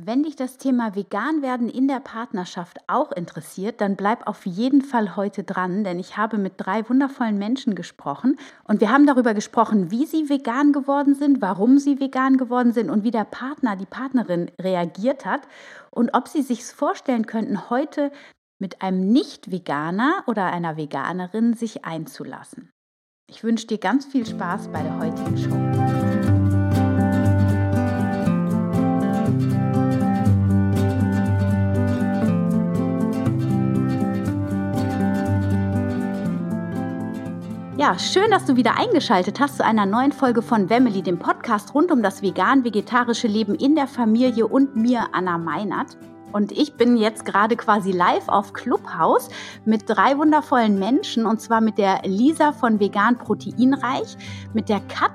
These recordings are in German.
Wenn dich das Thema vegan werden in der Partnerschaft auch interessiert, dann bleib auf jeden Fall heute dran, denn ich habe mit drei wundervollen Menschen gesprochen und wir haben darüber gesprochen, wie sie vegan geworden sind, warum sie vegan geworden sind und wie der Partner, die Partnerin reagiert hat und ob sie sich vorstellen könnten, heute mit einem Nicht-Veganer oder einer Veganerin sich einzulassen. Ich wünsche dir ganz viel Spaß bei der heutigen Show. Ja, schön, dass du wieder eingeschaltet hast zu einer neuen Folge von Wemmeli, dem Podcast rund um das vegan-vegetarische Leben in der Familie und mir, Anna Meinert. Und ich bin jetzt gerade quasi live auf Clubhouse mit drei wundervollen Menschen und zwar mit der Lisa von Vegan Proteinreich, mit der Kat,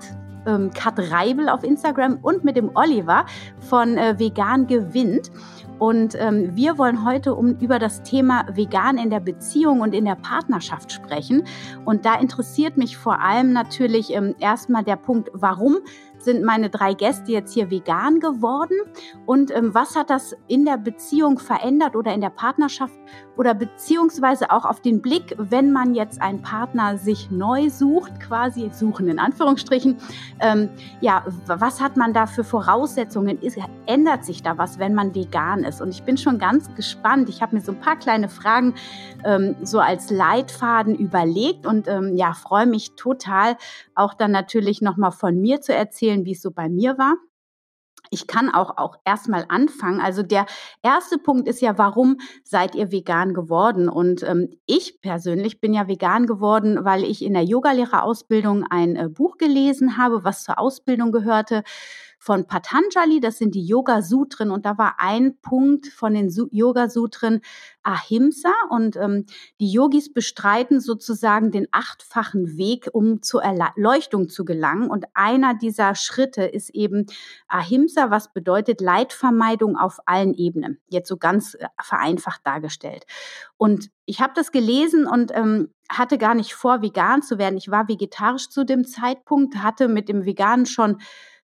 ähm, Kat Reibel auf Instagram und mit dem Oliver von äh, Vegan Gewinnt. Und ähm, wir wollen heute um, über das Thema Vegan in der Beziehung und in der Partnerschaft sprechen. Und da interessiert mich vor allem natürlich ähm, erstmal der Punkt, warum sind meine drei Gäste jetzt hier vegan geworden und ähm, was hat das in der Beziehung verändert oder in der Partnerschaft oder beziehungsweise auch auf den Blick, wenn man jetzt einen Partner sich neu sucht, quasi suchen in Anführungsstrichen, ähm, ja, was hat man da für Voraussetzungen? Ist, ändert sich da was, wenn man vegan ist? Und ich bin schon ganz gespannt. Ich habe mir so ein paar kleine Fragen ähm, so als Leitfaden überlegt und ähm, ja, freue mich total, auch dann natürlich nochmal von mir zu erzählen, wie es so bei mir war. Ich kann auch, auch erstmal anfangen. Also der erste Punkt ist ja, warum seid ihr vegan geworden? Und ähm, ich persönlich bin ja vegan geworden, weil ich in der Yogalehrerausbildung ein äh, Buch gelesen habe, was zur Ausbildung gehörte von Patanjali, das sind die Yoga Sutren und da war ein Punkt von den Yoga Sutren Ahimsa und ähm, die Yogis bestreiten sozusagen den achtfachen Weg, um zur Erleuchtung zu gelangen und einer dieser Schritte ist eben Ahimsa, was bedeutet Leidvermeidung auf allen Ebenen, jetzt so ganz äh, vereinfacht dargestellt. Und ich habe das gelesen und ähm, hatte gar nicht vor, vegan zu werden. Ich war vegetarisch zu dem Zeitpunkt, hatte mit dem Veganen schon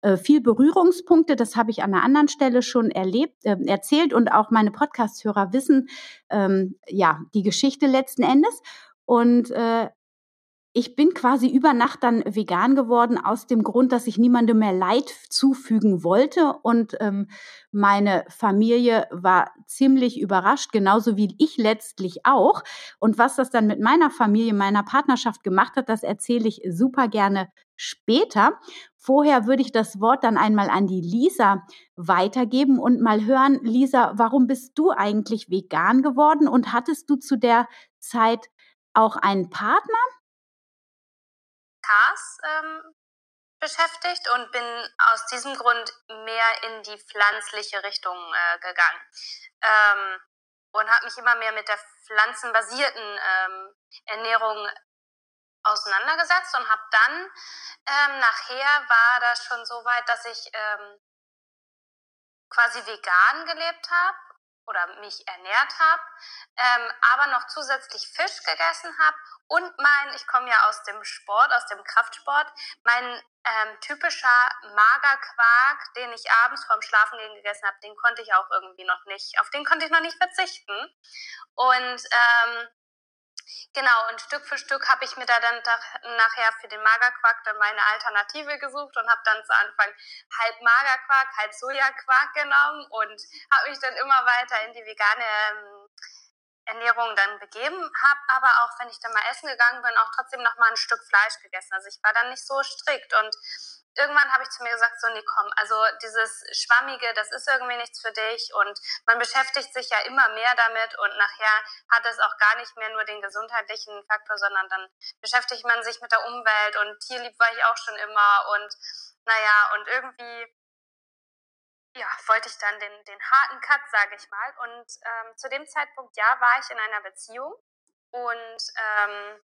äh, viel Berührungspunkte. Das habe ich an einer anderen Stelle schon erlebt, äh, erzählt und auch meine Podcast-Hörer wissen ähm, ja die Geschichte letzten Endes. Und äh, ich bin quasi über Nacht dann vegan geworden aus dem Grund, dass ich niemandem mehr Leid zufügen wollte und ähm, meine Familie war ziemlich überrascht, genauso wie ich letztlich auch. Und was das dann mit meiner Familie, meiner Partnerschaft gemacht hat, das erzähle ich super gerne später. Vorher würde ich das Wort dann einmal an die Lisa weitergeben und mal hören, Lisa, warum bist du eigentlich vegan geworden und hattest du zu der Zeit auch einen Partner? Cars ähm, beschäftigt und bin aus diesem Grund mehr in die pflanzliche Richtung äh, gegangen. Ähm, und habe mich immer mehr mit der pflanzenbasierten ähm, Ernährung auseinandergesetzt und habe dann ähm, nachher war das schon so weit, dass ich ähm, quasi vegan gelebt habe oder mich ernährt habe, ähm, aber noch zusätzlich Fisch gegessen habe und mein, ich komme ja aus dem Sport, aus dem Kraftsport, mein ähm, typischer Magerquark, den ich abends vorm Schlafengehen gegessen habe, den konnte ich auch irgendwie noch nicht, auf den konnte ich noch nicht verzichten. Und ähm, Genau, und Stück für Stück habe ich mir da dann nachher für den Magerquark dann meine Alternative gesucht und habe dann zu Anfang halb Magerquark, halb Sojaquark genommen und habe mich dann immer weiter in die vegane ähm, Ernährung dann begeben, habe aber auch, wenn ich dann mal essen gegangen bin, auch trotzdem noch mal ein Stück Fleisch gegessen. Also ich war dann nicht so strikt und irgendwann habe ich zu mir gesagt, so, nee, komm, also dieses Schwammige, das ist irgendwie nichts für dich und man beschäftigt sich ja immer mehr damit und nachher hat es auch gar nicht mehr nur den gesundheitlichen Faktor, sondern dann beschäftigt man sich mit der Umwelt und tierlieb war ich auch schon immer und naja, und irgendwie ja, wollte ich dann den, den harten Cut, sage ich mal. Und ähm, zu dem Zeitpunkt, ja, war ich in einer Beziehung und ähm,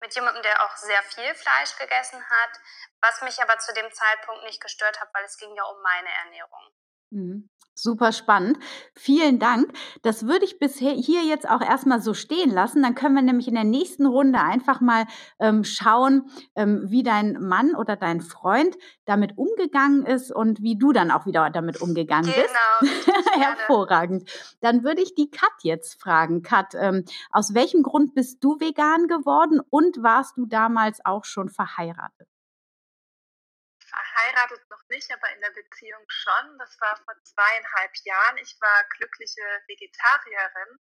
mit jemandem, der auch sehr viel Fleisch gegessen hat, was mich aber zu dem Zeitpunkt nicht gestört hat, weil es ging ja um meine Ernährung. Mhm. Super spannend. Vielen Dank. Das würde ich bisher hier jetzt auch erstmal so stehen lassen. Dann können wir nämlich in der nächsten Runde einfach mal ähm, schauen, ähm, wie dein Mann oder dein Freund damit umgegangen ist und wie du dann auch wieder damit umgegangen genau. bist. Hervorragend. Dann würde ich die Kat jetzt fragen. Kat, ähm, aus welchem Grund bist du vegan geworden und warst du damals auch schon verheiratet? Verheiratet noch nicht, aber in der Beziehung schon. Das war vor zweieinhalb Jahren. Ich war glückliche Vegetarierin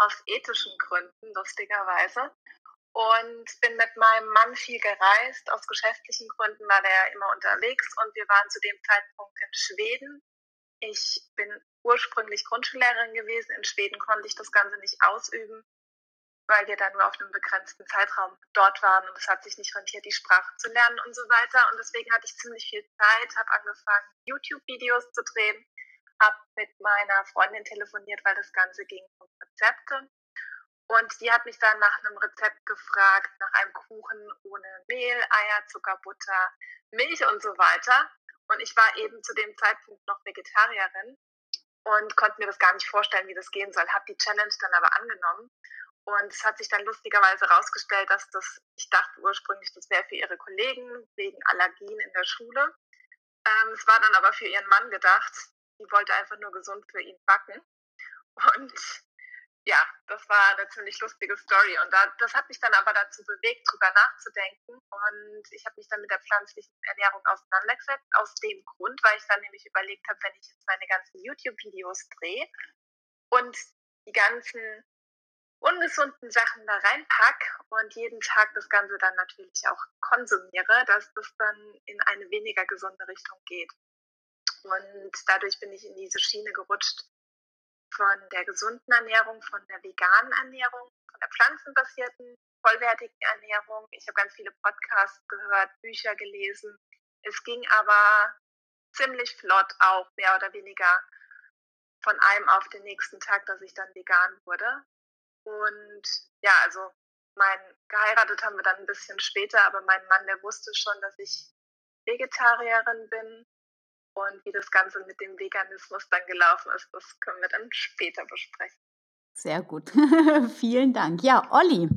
aus ethischen Gründen, lustigerweise. Und bin mit meinem Mann viel gereist. Aus geschäftlichen Gründen war der immer unterwegs und wir waren zu dem Zeitpunkt in Schweden. Ich bin ursprünglich Grundschullehrerin gewesen. In Schweden konnte ich das Ganze nicht ausüben weil wir da nur auf einem begrenzten Zeitraum dort waren und es hat sich nicht rentiert, die Sprache zu lernen und so weiter. Und deswegen hatte ich ziemlich viel Zeit, habe angefangen, YouTube-Videos zu drehen, habe mit meiner Freundin telefoniert, weil das Ganze ging um Rezepte. Und die hat mich dann nach einem Rezept gefragt, nach einem Kuchen ohne Mehl, Eier, Zucker, Butter, Milch und so weiter. Und ich war eben zu dem Zeitpunkt noch Vegetarierin und konnte mir das gar nicht vorstellen, wie das gehen soll. Habe die Challenge dann aber angenommen und es hat sich dann lustigerweise herausgestellt, dass das, ich dachte ursprünglich, das wäre für ihre Kollegen wegen Allergien in der Schule. Ähm, es war dann aber für ihren Mann gedacht. Die wollte einfach nur gesund für ihn backen. Und ja, das war eine ziemlich lustige Story. Und da, das hat mich dann aber dazu bewegt, drüber nachzudenken. Und ich habe mich dann mit der pflanzlichen Ernährung auseinandergesetzt, aus dem Grund, weil ich dann nämlich überlegt habe, wenn ich jetzt meine ganzen YouTube-Videos drehe und die ganzen ungesunden Sachen da reinpack und jeden Tag das Ganze dann natürlich auch konsumiere, dass das dann in eine weniger gesunde Richtung geht. Und dadurch bin ich in diese Schiene gerutscht von der gesunden Ernährung, von der veganen Ernährung, von der pflanzenbasierten, vollwertigen Ernährung. Ich habe ganz viele Podcasts gehört, Bücher gelesen. Es ging aber ziemlich flott auch, mehr oder weniger von einem auf den nächsten Tag, dass ich dann vegan wurde. Und ja, also mein geheiratet haben wir dann ein bisschen später, aber mein Mann, der wusste schon, dass ich Vegetarierin bin. Und wie das Ganze mit dem Veganismus dann gelaufen ist, das können wir dann später besprechen. Sehr gut. Vielen Dank. Ja, Olli,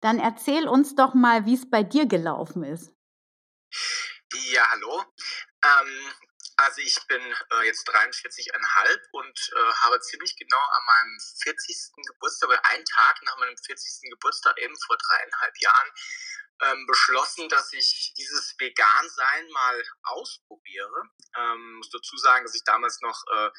dann erzähl uns doch mal, wie es bei dir gelaufen ist. Ja, hallo. Ähm, also ich bin äh, jetzt 43,5 und äh, habe ziemlich genau an meinem 40. Geburtstag oder einen Tag nach meinem 40. Geburtstag eben vor dreieinhalb Jahren ähm, beschlossen, dass ich dieses Vegan-Sein mal ausprobiere. Ähm, muss dazu sagen, dass ich damals noch äh,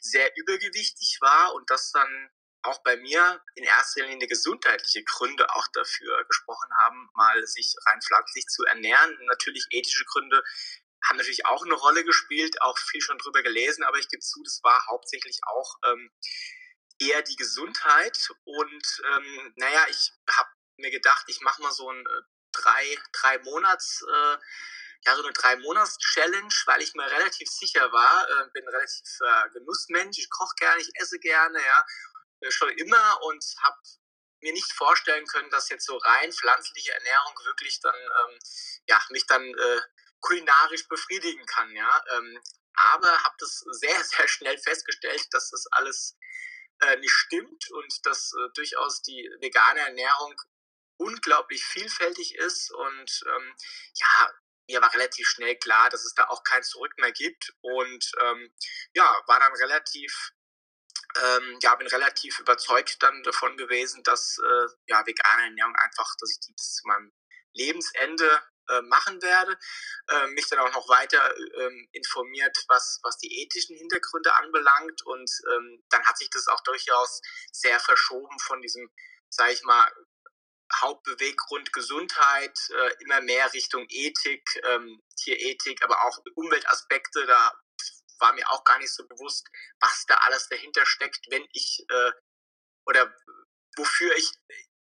sehr übergewichtig war und das dann auch bei mir in erster Linie gesundheitliche Gründe auch dafür gesprochen haben, mal sich rein pflanzlich zu ernähren. Natürlich ethische Gründe haben natürlich auch eine Rolle gespielt, auch viel schon drüber gelesen, aber ich gebe zu, das war hauptsächlich auch ähm, eher die Gesundheit. Und ähm, naja, ich habe mir gedacht, ich mache mal so ein äh, drei, drei Monats, äh, ja, so eine drei Monats Challenge, weil ich mir relativ sicher war, äh, bin relativ äh, Genussmensch, ich koche gerne, ich esse gerne, ja, äh, schon immer und habe mir nicht vorstellen können, dass jetzt so rein pflanzliche Ernährung wirklich dann, ähm, ja, mich dann äh, kulinarisch befriedigen kann, ja. Ähm, aber habe das sehr, sehr schnell festgestellt, dass das alles äh, nicht stimmt und dass äh, durchaus die vegane Ernährung unglaublich vielfältig ist und ähm, ja, mir war relativ schnell klar, dass es da auch kein Zurück mehr gibt und ähm, ja, war dann relativ ähm, ja, bin relativ überzeugt dann davon gewesen, dass äh, ja, vegane Ernährung einfach, dass ich die bis zu meinem Lebensende äh, machen werde. Äh, mich dann auch noch weiter ähm, informiert, was, was die ethischen Hintergründe anbelangt. Und ähm, dann hat sich das auch durchaus sehr verschoben von diesem, sage ich mal, Hauptbeweggrund Gesundheit, äh, immer mehr Richtung Ethik, ähm, Tierethik, aber auch Umweltaspekte. Da war mir auch gar nicht so bewusst, was da alles dahinter steckt, wenn ich äh, oder wofür ich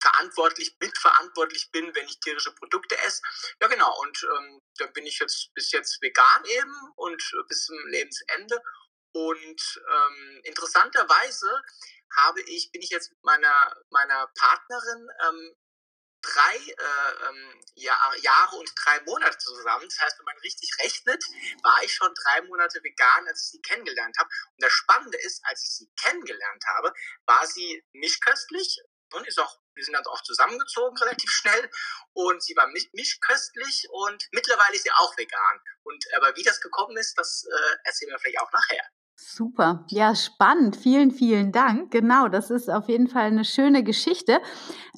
verantwortlich, mitverantwortlich bin, wenn ich tierische Produkte esse. Ja, genau. Und ähm, dann bin ich jetzt bis jetzt vegan eben und äh, bis zum Lebensende. Und ähm, interessanterweise habe ich, bin ich jetzt mit meiner, meiner Partnerin ähm, drei äh, ähm, Jahr, Jahre und drei Monate zusammen. Das heißt, wenn man richtig rechnet, war ich schon drei Monate vegan, als ich sie kennengelernt habe. Und das Spannende ist, als ich sie kennengelernt habe, war sie nicht köstlich und ist auch, wir sind dann auch zusammengezogen relativ schnell und sie war mischköstlich und mittlerweile ist sie auch vegan. Und aber wie das gekommen ist, das äh, erzählen wir vielleicht auch nachher. Super, ja, spannend. Vielen, vielen Dank. Genau, das ist auf jeden Fall eine schöne Geschichte.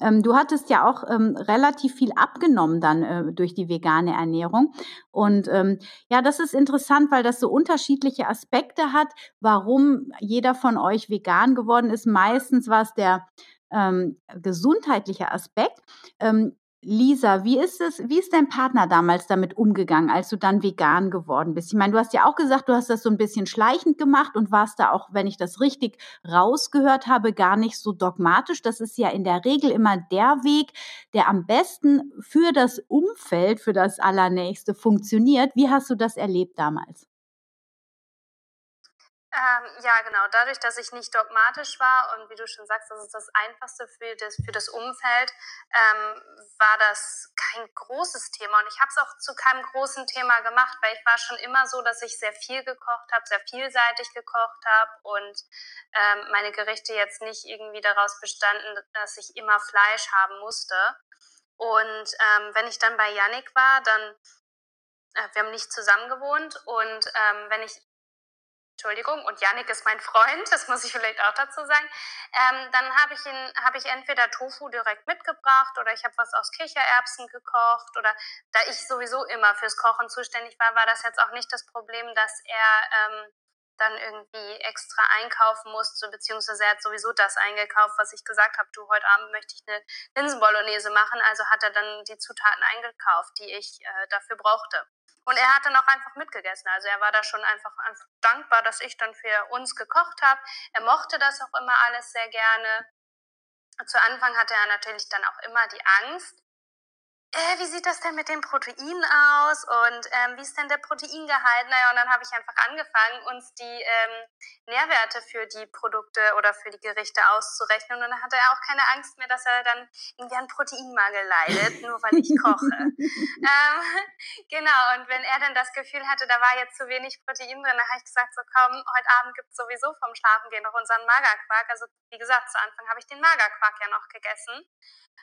Ähm, du hattest ja auch ähm, relativ viel abgenommen dann äh, durch die vegane Ernährung. Und ähm, ja, das ist interessant, weil das so unterschiedliche Aspekte hat, warum jeder von euch vegan geworden ist. Meistens war es der ähm, gesundheitliche Aspekt. Ähm, Lisa, wie ist es, wie ist dein Partner damals damit umgegangen, als du dann vegan geworden bist? Ich meine, du hast ja auch gesagt, du hast das so ein bisschen schleichend gemacht und warst da auch, wenn ich das richtig rausgehört habe, gar nicht so dogmatisch. Das ist ja in der Regel immer der Weg, der am besten für das Umfeld, für das Allernächste funktioniert. Wie hast du das erlebt damals? Ähm, ja, genau. Dadurch, dass ich nicht dogmatisch war und wie du schon sagst, das ist das Einfachste für das, für das Umfeld, ähm, war das kein großes Thema. Und ich habe es auch zu keinem großen Thema gemacht, weil ich war schon immer so, dass ich sehr viel gekocht habe, sehr vielseitig gekocht habe und ähm, meine Gerichte jetzt nicht irgendwie daraus bestanden, dass ich immer Fleisch haben musste. Und ähm, wenn ich dann bei Yannick war, dann äh, wir haben nicht zusammen gewohnt und ähm, wenn ich Entschuldigung, und Yannick ist mein Freund, das muss ich vielleicht auch dazu sagen, ähm, dann habe ich, hab ich entweder Tofu direkt mitgebracht oder ich habe was aus Kichererbsen gekocht oder da ich sowieso immer fürs Kochen zuständig war, war das jetzt auch nicht das Problem, dass er ähm, dann irgendwie extra einkaufen musste, beziehungsweise er hat sowieso das eingekauft, was ich gesagt habe, du, heute Abend möchte ich eine Linsenbolognese machen, also hat er dann die Zutaten eingekauft, die ich äh, dafür brauchte. Und er hat dann auch einfach mitgegessen. Also er war da schon einfach, einfach dankbar, dass ich dann für uns gekocht habe. Er mochte das auch immer alles sehr gerne. Zu Anfang hatte er natürlich dann auch immer die Angst, äh, wie sieht das denn mit den Proteinen aus und ähm, wie ist denn der Proteingehalt? Naja, und dann habe ich einfach angefangen, uns die ähm, Nährwerte für die Produkte oder für die Gerichte auszurechnen. Und dann hatte er auch keine Angst mehr, dass er dann irgendwie an Proteinmangel leidet, nur weil ich koche. ähm, genau, und wenn er dann das Gefühl hatte, da war jetzt zu wenig Protein drin, dann habe ich gesagt, so komm, heute Abend gibt es sowieso vom Schlafengehen noch unseren Magerquark. Also wie gesagt, zu Anfang habe ich den Magerquark ja noch gegessen.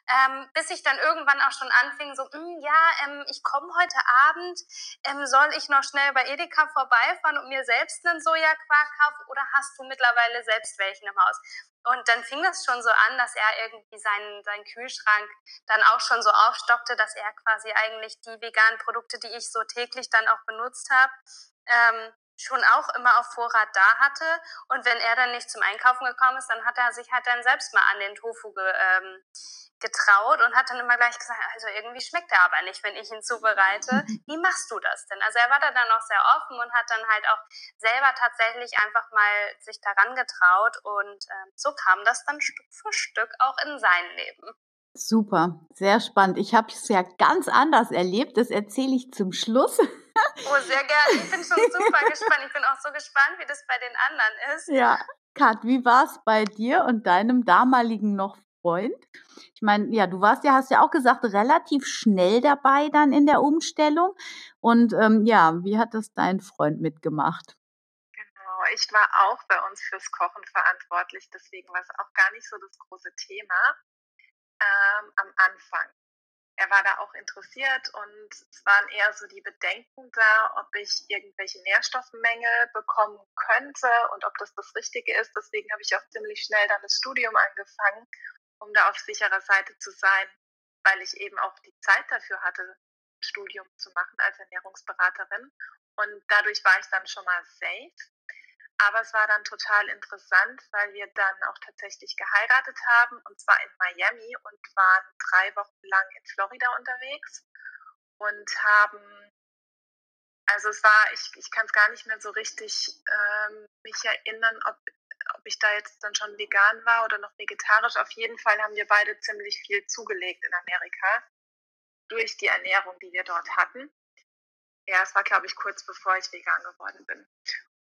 Ähm, bis ich dann irgendwann auch schon anfing, so, hm, ja, ähm, ich komme heute Abend, ähm, soll ich noch schnell bei Edeka vorbeifahren und mir selbst einen Sojaquark kaufen oder hast du mittlerweile selbst welchen im Haus? Und dann fing das schon so an, dass er irgendwie seinen, seinen Kühlschrank dann auch schon so aufstockte, dass er quasi eigentlich die veganen Produkte, die ich so täglich dann auch benutzt habe, ähm, schon auch immer auf Vorrat da hatte. Und wenn er dann nicht zum Einkaufen gekommen ist, dann hat er sich halt dann selbst mal an den Tofu ge, ähm, getraut und hat dann immer gleich gesagt, also irgendwie schmeckt er aber nicht, wenn ich ihn zubereite. Wie machst du das denn? Also er war da dann auch sehr offen und hat dann halt auch selber tatsächlich einfach mal sich daran getraut und äh, so kam das dann Stück für Stück auch in sein Leben. Super, sehr spannend. Ich habe es ja ganz anders erlebt. Das erzähle ich zum Schluss. Oh, sehr gerne. Ich bin schon super gespannt. Ich bin auch so gespannt, wie das bei den anderen ist. Ja, Kat, wie war es bei dir und deinem damaligen noch Freund? Ich meine, ja, du warst ja, hast ja auch gesagt, relativ schnell dabei dann in der Umstellung. Und ähm, ja, wie hat das dein Freund mitgemacht? Genau, ich war auch bei uns fürs Kochen verantwortlich, deswegen war es auch gar nicht so das große Thema ähm, am Anfang. Er war da auch interessiert und es waren eher so die Bedenken da, ob ich irgendwelche Nährstoffmängel bekommen könnte und ob das das Richtige ist. Deswegen habe ich auch ziemlich schnell dann das Studium angefangen um da auf sicherer Seite zu sein, weil ich eben auch die Zeit dafür hatte, ein Studium zu machen als Ernährungsberaterin. Und dadurch war ich dann schon mal safe. Aber es war dann total interessant, weil wir dann auch tatsächlich geheiratet haben, und zwar in Miami und waren drei Wochen lang in Florida unterwegs und haben, also es war, ich, ich kann es gar nicht mehr so richtig ähm, mich erinnern, ob ob ich da jetzt dann schon vegan war oder noch vegetarisch. Auf jeden Fall haben wir beide ziemlich viel zugelegt in Amerika durch die Ernährung, die wir dort hatten. Ja, es war, glaube ich, kurz bevor ich vegan geworden bin.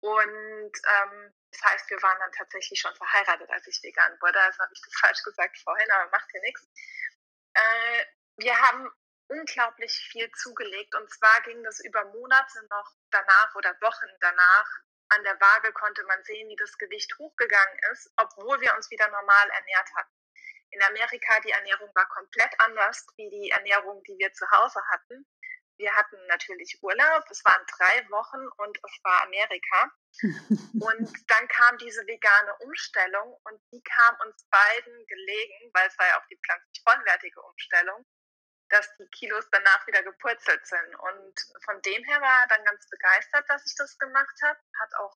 Und ähm, das heißt, wir waren dann tatsächlich schon verheiratet, als ich vegan wurde. Also habe ich das falsch gesagt vorhin, aber macht ja nichts. Äh, wir haben unglaublich viel zugelegt und zwar ging das über Monate noch danach oder Wochen danach. An der Waage konnte man sehen, wie das Gewicht hochgegangen ist, obwohl wir uns wieder normal ernährt hatten. In Amerika die Ernährung war komplett anders wie die Ernährung, die wir zu Hause hatten. Wir hatten natürlich Urlaub, es waren drei Wochen und es war Amerika. und dann kam diese vegane Umstellung und die kam uns beiden gelegen, weil es war ja auch die pflanzlich vollwertige Umstellung, dass die Kilos danach wieder gepurzelt sind. Und von dem her war er dann ganz begeistert, dass ich das gemacht habe. Hat auch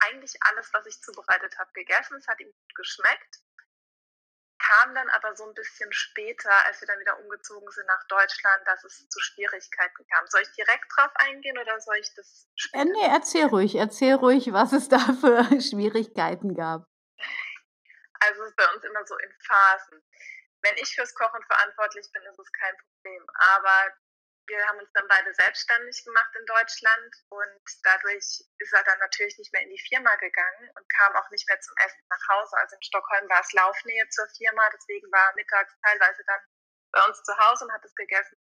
eigentlich alles, was ich zubereitet habe, gegessen. Es hat ihm gut geschmeckt kam dann aber so ein bisschen später, als wir dann wieder umgezogen sind nach Deutschland, dass es zu Schwierigkeiten kam. Soll ich direkt drauf eingehen oder soll ich das später? Äh, nee, erzähl ruhig, erzähl ruhig, was es da für Schwierigkeiten gab. Also es ist bei uns immer so in Phasen. Wenn ich fürs Kochen verantwortlich bin, ist es kein Problem. Aber wir haben uns dann beide selbstständig gemacht in Deutschland und dadurch ist er dann natürlich nicht mehr in die Firma gegangen und kam auch nicht mehr zum Essen nach Hause. Also in Stockholm war es Laufnähe zur Firma, deswegen war er mittags teilweise dann bei uns zu Hause und hat es gegessen,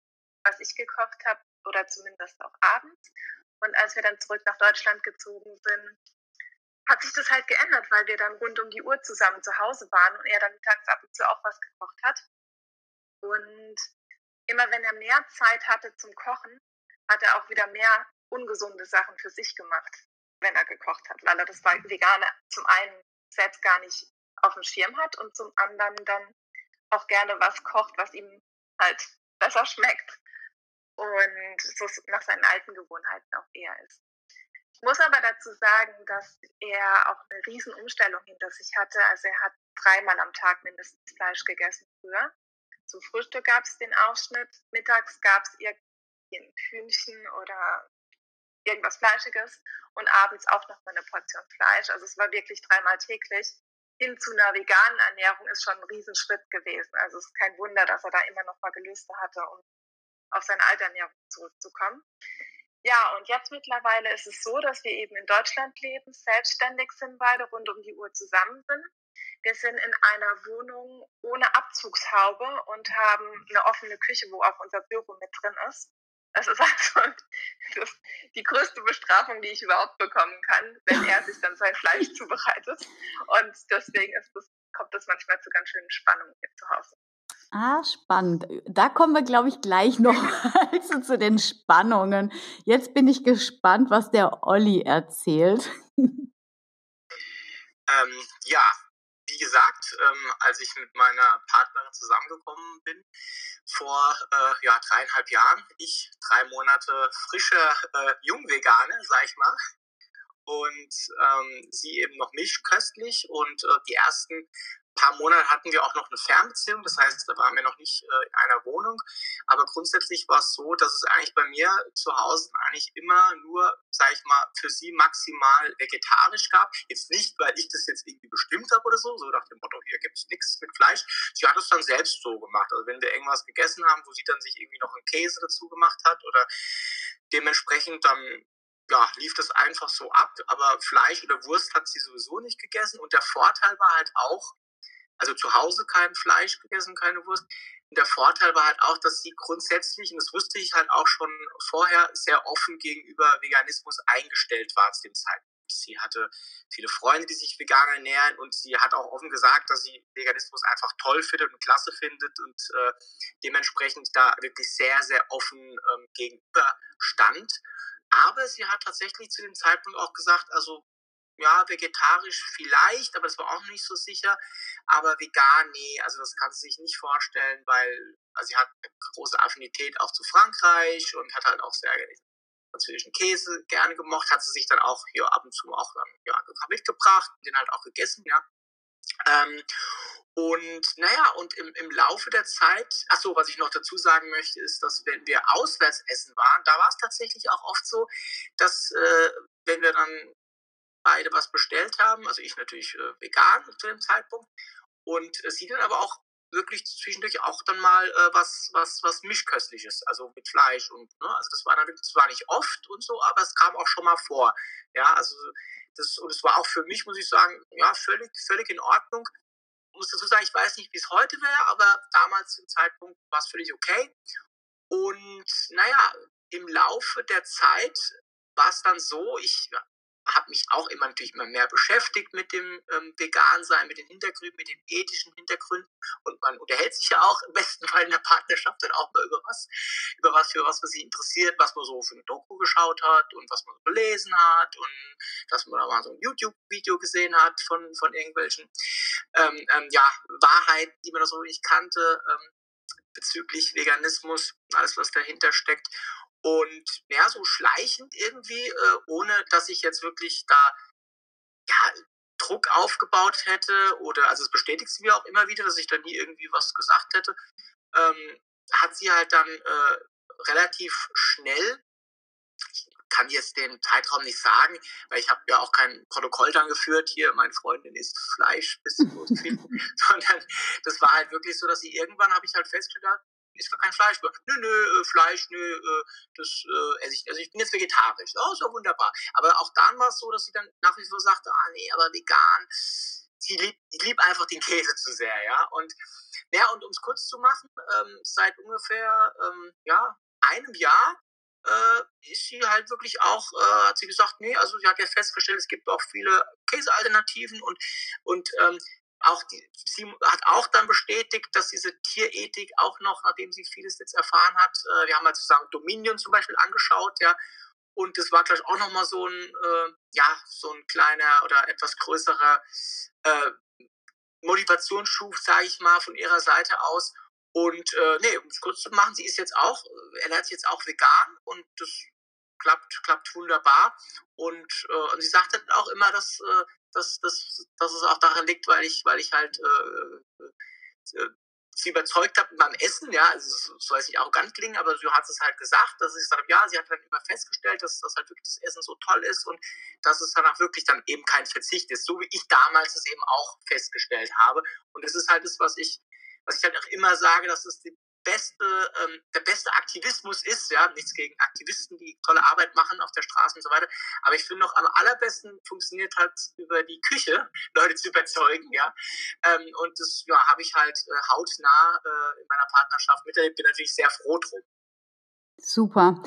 was ich gekocht habe oder zumindest auch abends. Und als wir dann zurück nach Deutschland gezogen sind, hat sich das halt geändert, weil wir dann rund um die Uhr zusammen zu Hause waren und er dann mittags ab und zu auch was gekocht hat. Und immer wenn er mehr Zeit hatte zum Kochen, hat er auch wieder mehr ungesunde Sachen für sich gemacht, wenn er gekocht hat, weil er das Vegane zum einen selbst gar nicht auf dem Schirm hat und zum anderen dann auch gerne was kocht, was ihm halt besser schmeckt und so nach seinen alten Gewohnheiten auch eher ist. Ich muss aber dazu sagen, dass er auch eine Riesenumstellung hinter sich hatte. Also er hat dreimal am Tag mindestens Fleisch gegessen früher. Zum Frühstück gab es den Aufschnitt, mittags gab es irgendwie Hühnchen oder irgendwas Fleischiges und abends auch noch mal eine Portion Fleisch. Also es war wirklich dreimal täglich. Hin zu einer veganen Ernährung ist schon ein Riesenschritt gewesen. Also es ist kein Wunder, dass er da immer noch mal Gelüste hatte, um auf seine alte Ernährung zurückzukommen. Ja, und jetzt mittlerweile ist es so, dass wir eben in Deutschland leben, selbstständig sind beide, rund um die Uhr zusammen sind wir sind in einer Wohnung ohne Abzugshaube und haben eine offene Küche, wo auch unser Büro mit drin ist. Das ist also das, die größte Bestrafung, die ich überhaupt bekommen kann, wenn er sich dann sein Fleisch zubereitet. Und deswegen ist das, kommt das manchmal zu ganz schönen Spannungen hier zu Hause. Ah, spannend. Da kommen wir, glaube ich, gleich noch also zu den Spannungen. Jetzt bin ich gespannt, was der Olli erzählt. Ähm, ja, wie gesagt, ähm, als ich mit meiner Partnerin zusammengekommen bin, vor äh, ja, dreieinhalb Jahren, ich drei Monate frische äh, Jungvegane, sag ich mal, und ähm, sie eben noch milchköstlich und äh, die ersten paar Monate hatten wir auch noch eine Fernbeziehung, das heißt, da waren wir noch nicht äh, in einer Wohnung. Aber grundsätzlich war es so, dass es eigentlich bei mir zu Hause eigentlich immer nur, sage ich mal, für sie maximal vegetarisch gab. Jetzt nicht, weil ich das jetzt irgendwie bestimmt habe oder so, so nach dem Motto, hier gibt es nichts mit Fleisch. Sie hat es dann selbst so gemacht. Also wenn wir irgendwas gegessen haben, wo sie dann sich irgendwie noch einen Käse dazu gemacht hat oder dementsprechend dann ja, lief das einfach so ab, aber Fleisch oder Wurst hat sie sowieso nicht gegessen. Und der Vorteil war halt auch, also zu Hause kein Fleisch gegessen, keine Wurst. Und der Vorteil war halt auch, dass sie grundsätzlich, und das wusste ich halt auch schon vorher, sehr offen gegenüber Veganismus eingestellt war zu dem Zeitpunkt. Sie hatte viele Freunde, die sich vegan ernähren und sie hat auch offen gesagt, dass sie Veganismus einfach toll findet und klasse findet und äh, dementsprechend da wirklich sehr, sehr offen ähm, gegenüber stand. Aber sie hat tatsächlich zu dem Zeitpunkt auch gesagt, also ja, vegetarisch vielleicht, aber es war auch nicht so sicher. Aber vegan, nee, also das kann sie sich nicht vorstellen, weil also sie hat eine große Affinität auch zu Frankreich und hat halt auch sehr französischen Käse gerne gemocht, hat sie sich dann auch hier ab und zu auch dann, ja, mitgebracht, den halt auch gegessen, ja. Ähm, und naja, und im, im Laufe der Zeit, ach so, was ich noch dazu sagen möchte, ist, dass wenn wir auswärts essen waren, da war es tatsächlich auch oft so, dass äh, wenn wir dann beide was bestellt haben, also ich natürlich äh, vegan zu dem Zeitpunkt und äh, sie dann aber auch wirklich zwischendurch auch dann mal äh, was was was mischköstliches, also mit Fleisch und ne, also das war dann zwar nicht oft und so, aber es kam auch schon mal vor. Ja, also das und es war auch für mich muss ich sagen, ja, völlig völlig in Ordnung. muss dazu sagen, ich weiß nicht, wie es heute wäre, aber damals zum Zeitpunkt war es völlig okay. Und naja, im Laufe der Zeit war es dann so, ich habe mich auch immer natürlich immer mehr beschäftigt mit dem ähm, Vegan-Sein, mit den Hintergründen, mit den ethischen Hintergründen. Und man unterhält sich ja auch im besten Fall in der Partnerschaft dann auch mal über was, über was für was, was sich interessiert, was man so für eine Doku geschaut hat und was man so gelesen hat und dass man da mal so ein YouTube-Video gesehen hat von, von irgendwelchen ähm, ähm, ja, Wahrheiten, die man da so nicht kannte ähm, bezüglich Veganismus, alles was dahinter steckt. Und ja, so schleichend irgendwie, äh, ohne dass ich jetzt wirklich da ja, Druck aufgebaut hätte oder, also es bestätigt sie mir auch immer wieder, dass ich da nie irgendwie was gesagt hätte, ähm, hat sie halt dann äh, relativ schnell, ich kann jetzt den Zeitraum nicht sagen, weil ich habe ja auch kein Protokoll dann geführt, hier, meine Freundin isst Fleisch bis zum viel, sondern das war halt wirklich so, dass sie irgendwann, habe ich halt festgestellt, ist gar kein Fleisch mehr. Nö, nö, äh, Fleisch, nö, äh, das äh, esse ich, also ich bin jetzt vegetarisch. Oh, ist ja wunderbar. Aber auch dann war es so, dass sie dann nach wie vor sagte, ah nee, aber vegan, ich liebe einfach den Käse zu sehr, ja. Und ja, und um es kurz zu machen, ähm, seit ungefähr ähm, ja, einem Jahr äh, ist sie halt wirklich auch, äh, hat sie gesagt, nee, also sie hat ja festgestellt, es gibt auch viele Käsealternativen und, und ähm, auch die, sie hat auch dann bestätigt, dass diese Tierethik auch noch, nachdem sie vieles jetzt erfahren hat, äh, wir haben halt zusammen Dominion zum Beispiel angeschaut, ja, und das war gleich auch nochmal so ein, äh, ja, so ein kleiner oder etwas größerer äh, Motivationsschub, sage ich mal, von ihrer Seite aus. Und äh, nee, um es kurz zu machen, sie ist jetzt auch, ernährt sich jetzt auch vegan und das klappt, klappt wunderbar. Und, äh, und sie sagt dann auch immer, dass äh, dass, dass, dass es auch daran liegt, weil ich, weil ich halt äh, äh, sie überzeugt habe meinem Essen, ja, also es soll jetzt nicht arrogant klingen, aber sie hat es halt gesagt, dass ich gesagt habe, ja, sie hat dann immer festgestellt, dass, dass halt wirklich das Essen so toll ist und dass es dann auch wirklich dann eben kein Verzicht ist, so wie ich damals es eben auch festgestellt habe. Und das ist halt das, was ich, was ich halt auch immer sage, dass es die beste, ähm, der beste Aktivismus ist, ja, nichts gegen Aktivisten, die tolle Arbeit machen auf der Straße und so weiter, aber ich finde noch am allerbesten funktioniert halt über die Küche, Leute zu überzeugen, ja, ähm, und das ja, habe ich halt äh, hautnah äh, in meiner Partnerschaft miterlebt, bin natürlich sehr froh drum. Super.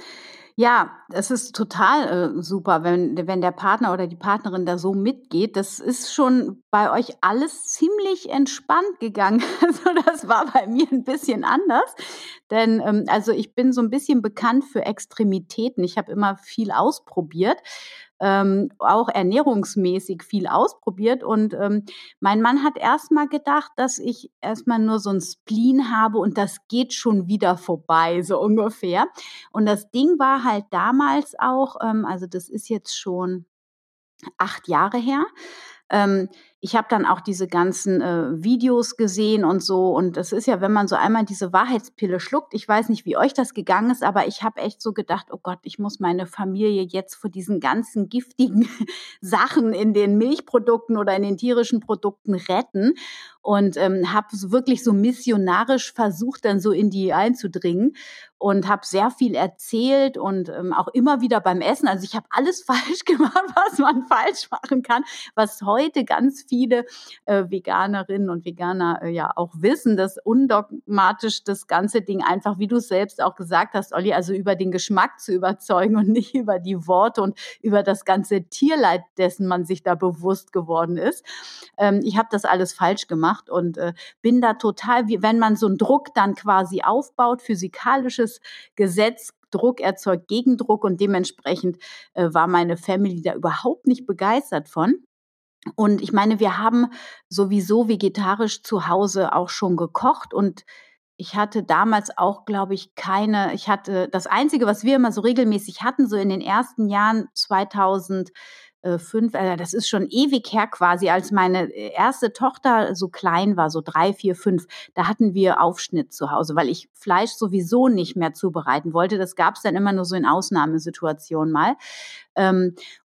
Ja, es ist total äh, super, wenn, wenn der Partner oder die Partnerin da so mitgeht. Das ist schon bei euch alles ziemlich entspannt gegangen. Also das war bei mir ein bisschen anders. Denn ähm, also ich bin so ein bisschen bekannt für Extremitäten. Ich habe immer viel ausprobiert ähm, auch ernährungsmäßig viel ausprobiert. Und ähm, mein Mann hat erstmal gedacht, dass ich erstmal nur so ein Spleen habe und das geht schon wieder vorbei, so ungefähr. Und das Ding war halt damals auch, ähm, also das ist jetzt schon acht Jahre her. Ähm, ich habe dann auch diese ganzen äh, Videos gesehen und so. Und das ist ja, wenn man so einmal diese Wahrheitspille schluckt, ich weiß nicht, wie euch das gegangen ist, aber ich habe echt so gedacht, oh Gott, ich muss meine Familie jetzt vor diesen ganzen giftigen Sachen in den Milchprodukten oder in den tierischen Produkten retten. Und ähm, habe wirklich so missionarisch versucht, dann so in die einzudringen und habe sehr viel erzählt und ähm, auch immer wieder beim Essen. Also ich habe alles falsch gemacht, was man falsch machen kann, was heute ganz viel viele äh, Veganerinnen und Veganer äh, ja auch wissen, dass undogmatisch das ganze Ding einfach, wie du selbst auch gesagt hast, Olli, also über den Geschmack zu überzeugen und nicht über die Worte und über das ganze Tierleid, dessen man sich da bewusst geworden ist. Ähm, ich habe das alles falsch gemacht und äh, bin da total, wie wenn man so einen Druck dann quasi aufbaut, physikalisches Gesetz, Druck erzeugt Gegendruck und dementsprechend äh, war meine Family da überhaupt nicht begeistert von. Und ich meine, wir haben sowieso vegetarisch zu Hause auch schon gekocht und ich hatte damals auch, glaube ich, keine, ich hatte, das Einzige, was wir immer so regelmäßig hatten, so in den ersten Jahren 2000, fünf, äh, das ist schon ewig her quasi, als meine erste Tochter so klein war, so drei, vier, fünf, da hatten wir Aufschnitt zu Hause, weil ich Fleisch sowieso nicht mehr zubereiten wollte. Das gab es dann immer nur so in Ausnahmesituationen mal.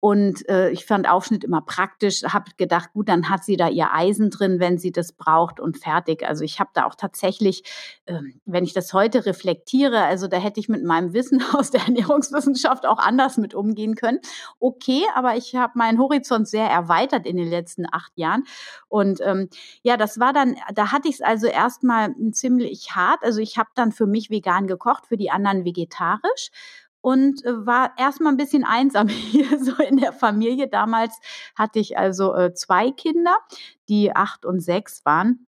Ähm, Und äh, ich fand Aufschnitt immer praktisch, habe gedacht, gut, dann hat sie da ihr Eisen drin, wenn sie das braucht und fertig. Also ich habe da auch tatsächlich, äh, wenn ich das heute reflektiere, also da hätte ich mit meinem Wissen aus der Ernährungswissenschaft auch anders mit umgehen können. Okay, aber ich habe meinen Horizont sehr erweitert in den letzten acht Jahren. Und ähm, ja, das war dann, da hatte ich es also erstmal ziemlich hart. Also ich habe dann für mich vegan gekocht, für die anderen vegetarisch und äh, war erstmal ein bisschen einsam hier so in der Familie. Damals hatte ich also äh, zwei Kinder, die acht und sechs waren.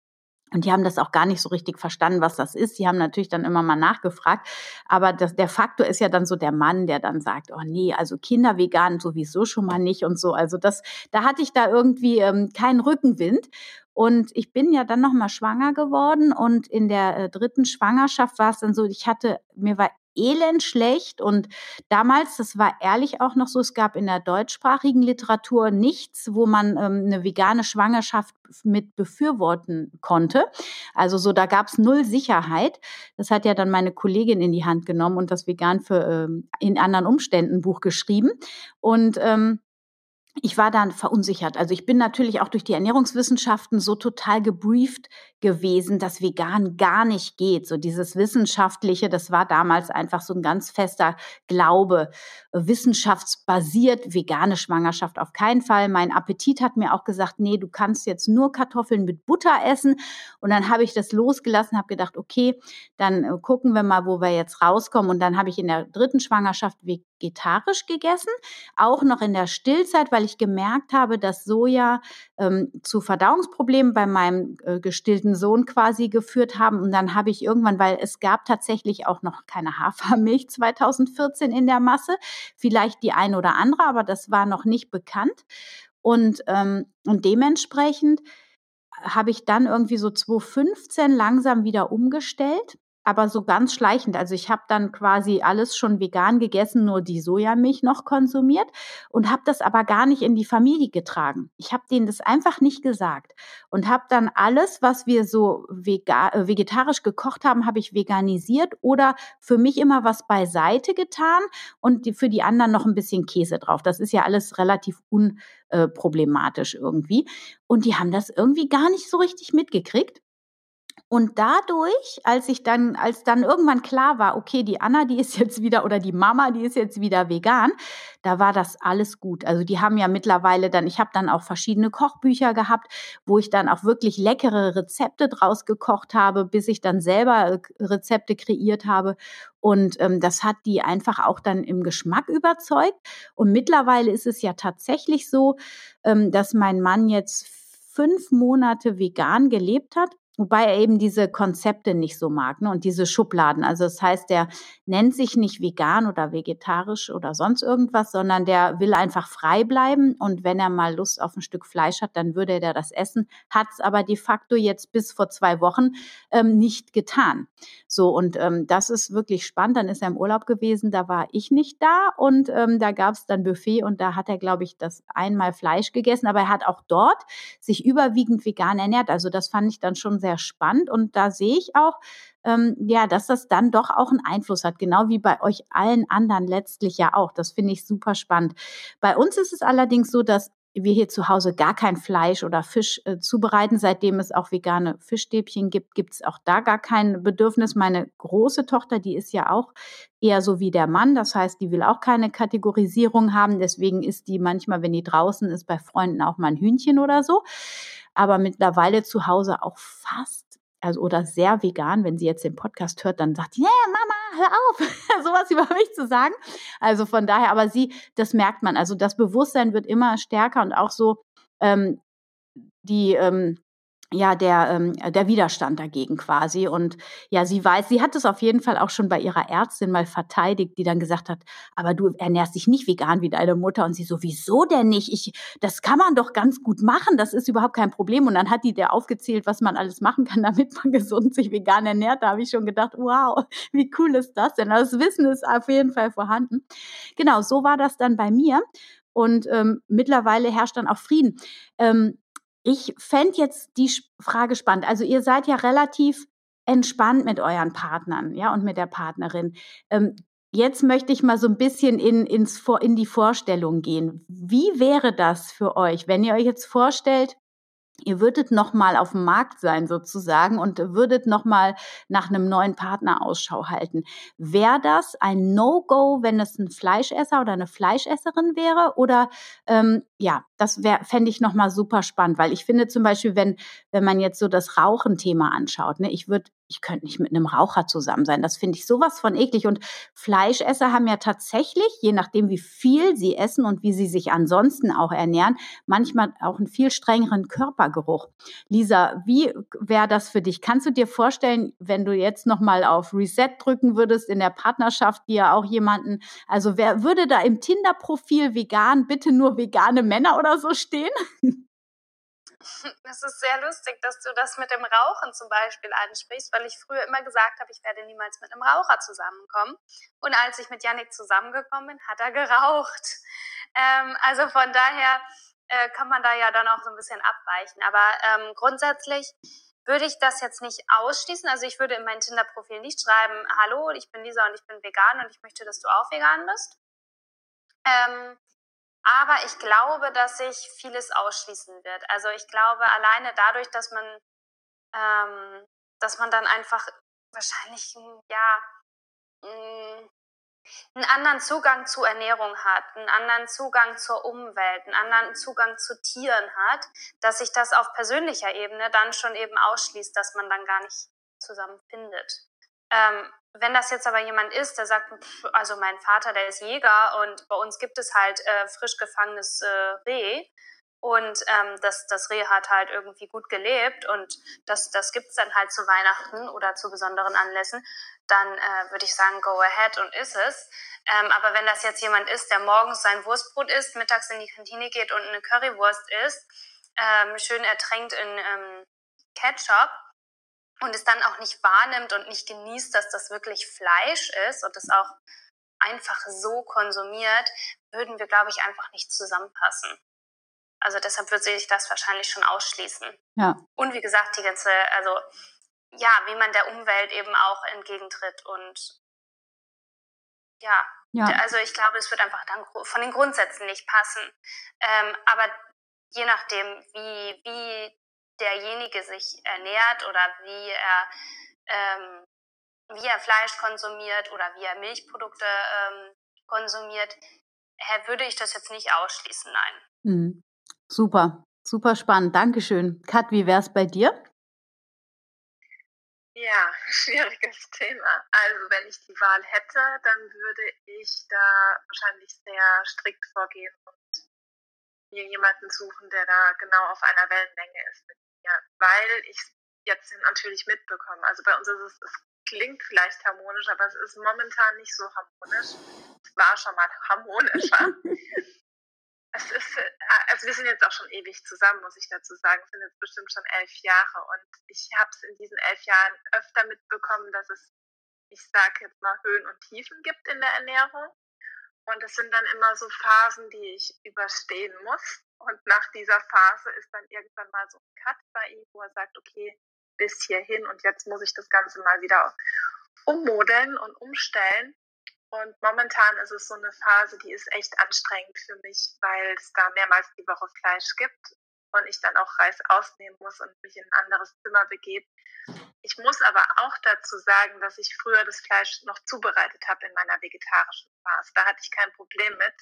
Und die haben das auch gar nicht so richtig verstanden, was das ist. Die haben natürlich dann immer mal nachgefragt. Aber das, der Faktor ist ja dann so der Mann, der dann sagt, oh nee, also Kinder vegan sowieso schon mal nicht und so. Also das, da hatte ich da irgendwie ähm, keinen Rückenwind. Und ich bin ja dann nochmal schwanger geworden und in der äh, dritten Schwangerschaft war es dann so, ich hatte, mir war elend schlecht. Und damals, das war ehrlich auch noch so, es gab in der deutschsprachigen Literatur nichts, wo man ähm, eine vegane Schwangerschaft mit befürworten konnte. Also so, da gab es null Sicherheit. Das hat ja dann meine Kollegin in die Hand genommen und das Vegan für ähm, in anderen Umständen Buch geschrieben. Und ähm, ich war dann verunsichert. Also ich bin natürlich auch durch die Ernährungswissenschaften so total gebrieft gewesen, dass vegan gar nicht geht. So dieses Wissenschaftliche, das war damals einfach so ein ganz fester Glaube. Wissenschaftsbasiert, vegane Schwangerschaft auf keinen Fall. Mein Appetit hat mir auch gesagt, nee, du kannst jetzt nur Kartoffeln mit Butter essen. Und dann habe ich das losgelassen, habe gedacht, okay, dann äh, gucken wir mal, wo wir jetzt rauskommen. Und dann habe ich in der dritten Schwangerschaft vegetarisch gegessen, auch noch in der Stillzeit, weil ich gemerkt habe, dass Soja ähm, zu Verdauungsproblemen bei meinem äh, gestillten Sohn quasi geführt haben. Und dann habe ich irgendwann, weil es gab tatsächlich auch noch keine Hafermilch 2014 in der Masse, vielleicht die eine oder andere, aber das war noch nicht bekannt. Und, ähm, und dementsprechend habe ich dann irgendwie so 2015 langsam wieder umgestellt aber so ganz schleichend. Also ich habe dann quasi alles schon vegan gegessen, nur die Sojamilch noch konsumiert und habe das aber gar nicht in die Familie getragen. Ich habe denen das einfach nicht gesagt und habe dann alles, was wir so äh, vegetarisch gekocht haben, habe ich veganisiert oder für mich immer was beiseite getan und die, für die anderen noch ein bisschen Käse drauf. Das ist ja alles relativ unproblematisch irgendwie. Und die haben das irgendwie gar nicht so richtig mitgekriegt. Und dadurch, als ich dann, als dann irgendwann klar war, okay, die Anna, die ist jetzt wieder oder die Mama, die ist jetzt wieder vegan, da war das alles gut. Also die haben ja mittlerweile dann, ich habe dann auch verschiedene Kochbücher gehabt, wo ich dann auch wirklich leckere Rezepte draus gekocht habe, bis ich dann selber äh, Rezepte kreiert habe. Und ähm, das hat die einfach auch dann im Geschmack überzeugt. Und mittlerweile ist es ja tatsächlich so, ähm, dass mein Mann jetzt fünf Monate vegan gelebt hat Wobei er eben diese Konzepte nicht so mag ne? und diese Schubladen. Also das heißt, der nennt sich nicht vegan oder vegetarisch oder sonst irgendwas, sondern der will einfach frei bleiben. Und wenn er mal Lust auf ein Stück Fleisch hat, dann würde er das essen. Hat es aber de facto jetzt bis vor zwei Wochen ähm, nicht getan. So, und ähm, das ist wirklich spannend. Dann ist er im Urlaub gewesen, da war ich nicht da und ähm, da gab es dann Buffet und da hat er, glaube ich, das einmal Fleisch gegessen, aber er hat auch dort sich überwiegend vegan ernährt. Also das fand ich dann schon sehr sehr spannend und da sehe ich auch, ähm, ja, dass das dann doch auch einen Einfluss hat, genau wie bei euch allen anderen letztlich ja auch. Das finde ich super spannend. Bei uns ist es allerdings so, dass wir hier zu Hause gar kein Fleisch oder Fisch äh, zubereiten. Seitdem es auch vegane Fischstäbchen gibt, gibt es auch da gar kein Bedürfnis. Meine große Tochter, die ist ja auch eher so wie der Mann. Das heißt, die will auch keine Kategorisierung haben. Deswegen ist die manchmal, wenn die draußen ist, bei Freunden auch mal ein Hühnchen oder so aber mittlerweile zu Hause auch fast, also oder sehr vegan. Wenn sie jetzt den Podcast hört, dann sagt sie, ja, yeah, Mama, hör auf, sowas über mich zu sagen. Also von daher, aber sie, das merkt man. Also das Bewusstsein wird immer stärker und auch so ähm, die ähm, ja der ähm, der Widerstand dagegen quasi. Und ja sie weiß sie hat es auf jeden Fall auch schon bei ihrer Ärztin mal verteidigt die dann gesagt hat aber du ernährst dich nicht vegan wie deine Mutter. Und sie so wieso denn nicht? Ich das kann man doch ganz gut machen. Das ist überhaupt kein Problem. Und dann hat die der aufgezählt was man alles machen kann damit man gesund sich vegan ernährt. Da habe ich schon gedacht wow wie cool ist das denn? Das Wissen ist auf jeden Fall vorhanden. Genau so war das dann bei mir. Und ähm, mittlerweile herrscht dann auch Frieden. Ähm, ich fände jetzt die Frage spannend. Also ihr seid ja relativ entspannt mit euren Partnern, ja, und mit der Partnerin. Ähm, jetzt möchte ich mal so ein bisschen in, ins, in die Vorstellung gehen. Wie wäre das für euch, wenn ihr euch jetzt vorstellt, ihr würdet noch mal auf dem Markt sein sozusagen und würdet noch mal nach einem neuen Partner Ausschau halten. Wäre das ein No-Go, wenn es ein Fleischesser oder eine Fleischesserin wäre? Oder ähm, ja, das fände ich noch mal super spannend, weil ich finde zum Beispiel, wenn wenn man jetzt so das Rauchen-Thema anschaut, ne, ich würde ich könnte nicht mit einem Raucher zusammen sein. Das finde ich sowas von eklig. Und Fleischesser haben ja tatsächlich, je nachdem, wie viel sie essen und wie sie sich ansonsten auch ernähren, manchmal auch einen viel strengeren Körpergeruch. Lisa, wie wäre das für dich? Kannst du dir vorstellen, wenn du jetzt nochmal auf Reset drücken würdest in der Partnerschaft, die ja auch jemanden, also wer würde da im Tinder-Profil vegan, bitte nur vegane Männer oder so stehen? Es ist sehr lustig, dass du das mit dem Rauchen zum Beispiel ansprichst, weil ich früher immer gesagt habe, ich werde niemals mit einem Raucher zusammenkommen. Und als ich mit Yannick zusammengekommen bin, hat er geraucht. Ähm, also von daher äh, kann man da ja dann auch so ein bisschen abweichen. Aber ähm, grundsätzlich würde ich das jetzt nicht ausschließen. Also ich würde in mein Tinder-Profil nicht schreiben, hallo, ich bin Lisa und ich bin vegan und ich möchte, dass du auch vegan bist. Ähm, aber ich glaube, dass sich vieles ausschließen wird. Also ich glaube, alleine dadurch, dass man, ähm, dass man dann einfach wahrscheinlich, ja, mm, einen anderen Zugang zu Ernährung hat, einen anderen Zugang zur Umwelt, einen anderen Zugang zu Tieren hat, dass sich das auf persönlicher Ebene dann schon eben ausschließt, dass man dann gar nicht zusammen findet. Ähm, wenn das jetzt aber jemand ist, der sagt, also mein Vater, der ist Jäger und bei uns gibt es halt äh, frisch gefangenes äh, Reh und ähm, das, das Reh hat halt irgendwie gut gelebt und das, das gibt's dann halt zu Weihnachten oder zu besonderen Anlässen, dann äh, würde ich sagen, go ahead und ist es. Ähm, aber wenn das jetzt jemand ist, der morgens sein Wurstbrot isst, mittags in die Kantine geht und eine Currywurst isst, ähm, schön ertränkt in ähm, Ketchup, und es dann auch nicht wahrnimmt und nicht genießt, dass das wirklich Fleisch ist und es auch einfach so konsumiert, würden wir, glaube ich, einfach nicht zusammenpassen. Also deshalb würde sich das wahrscheinlich schon ausschließen. Ja. Und wie gesagt, die ganze, also ja, wie man der Umwelt eben auch entgegentritt und ja, ja. also ich glaube, es wird einfach dann von den Grundsätzen nicht passen. Ähm, aber je nachdem, wie, wie derjenige sich ernährt oder wie er, ähm, wie er Fleisch konsumiert oder wie er Milchprodukte ähm, konsumiert, würde ich das jetzt nicht ausschließen, nein. Mhm. Super, super spannend. Dankeschön. Kat, wie wäre es bei dir? Ja, schwieriges Thema. Also wenn ich die Wahl hätte, dann würde ich da wahrscheinlich sehr strikt vorgehen und mir jemanden suchen, der da genau auf einer Wellenlänge ist mit ja, weil ich es jetzt natürlich mitbekomme. Also bei uns ist es, es klingt vielleicht harmonisch, aber es ist momentan nicht so harmonisch. Es war schon mal harmonischer. es ist, äh, also wir sind jetzt auch schon ewig zusammen, muss ich dazu sagen. Es sind jetzt bestimmt schon elf Jahre und ich habe es in diesen elf Jahren öfter mitbekommen, dass es, ich sage jetzt mal, Höhen und Tiefen gibt in der Ernährung. Und es sind dann immer so Phasen, die ich überstehen muss. Und nach dieser Phase ist dann irgendwann mal so ein Cut bei ihm, wo er sagt, okay, bis hierhin und jetzt muss ich das Ganze mal wieder ummodeln und umstellen. Und momentan ist es so eine Phase, die ist echt anstrengend für mich, weil es da mehrmals die Woche Fleisch gibt und ich dann auch Reis ausnehmen muss und mich in ein anderes Zimmer begebe. Ich muss aber auch dazu sagen, dass ich früher das Fleisch noch zubereitet habe in meiner vegetarischen Phase. Da hatte ich kein Problem mit.